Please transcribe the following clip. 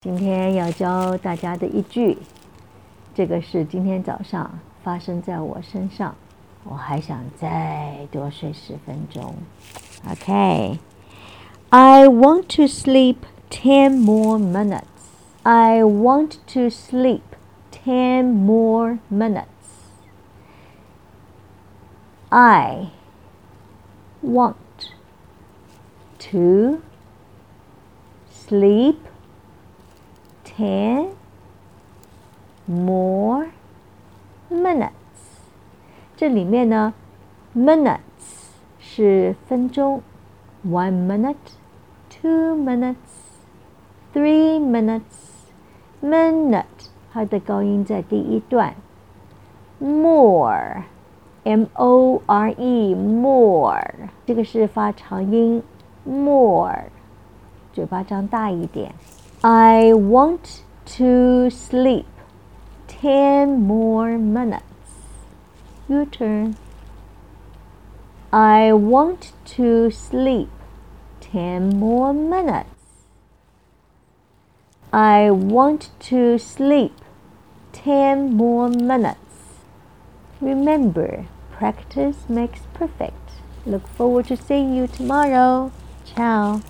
今天要教大家的一句，这个是今天早上发生在我身上，我还想再多睡十分钟。OK，I want to sleep ten more minutes. I want to sleep ten more minutes. I want to sleep Ten more minutes。这里面呢，minutes 是分钟，one minute, two minutes, three minutes, minute 它的高音在第一段，more。M O R E more，这个是发长音，more，嘴巴张大一点。I want to sleep ten more minutes. Your turn. I want to sleep ten more minutes. I want to sleep ten more minutes. Remember, practice makes perfect. Look forward to seeing you tomorrow. Ciao.